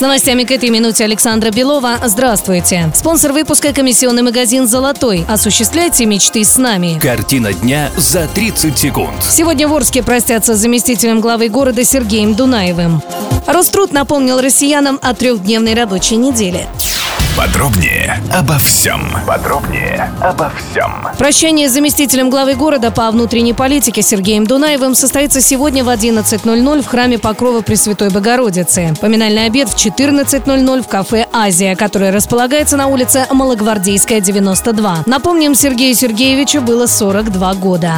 С новостями к этой минуте Александра Белова. Здравствуйте. Спонсор выпуска – комиссионный магазин «Золотой». Осуществляйте мечты с нами. Картина дня за 30 секунд. Сегодня в Орске простятся с заместителем главы города Сергеем Дунаевым. Роструд напомнил россиянам о трехдневной рабочей неделе. Подробнее обо всем. Подробнее обо всем. Прощание с заместителем главы города по внутренней политике Сергеем Дунаевым состоится сегодня в 11.00 в храме Покрова Пресвятой Богородицы. Поминальный обед в 14.00 в кафе «Азия», которое располагается на улице Малогвардейская, 92. Напомним, Сергею Сергеевичу было 42 года.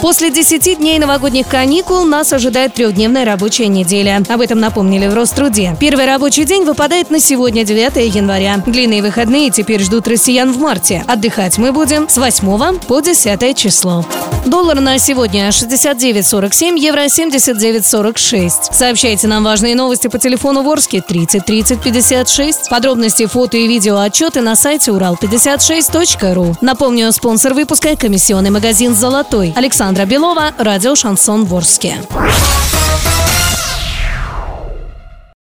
После 10 дней новогодних каникул нас ожидает трехдневная рабочая неделя. Об этом напомнили в Роструде. Первый рабочий день выпадает на сегодня, 9 января. Длинные выходные теперь ждут россиян в марте. Отдыхать мы будем с 8 по 10 число. Доллар на сегодня 69.47, евро 79.46. Сообщайте нам важные новости по телефону Ворске 30 30 56. Подробности, фото и видео отчеты на сайте урал56.ру. Напомню, спонсор выпуска – комиссионный магазин «Золотой». Александра Белова, радио «Шансон Ворске».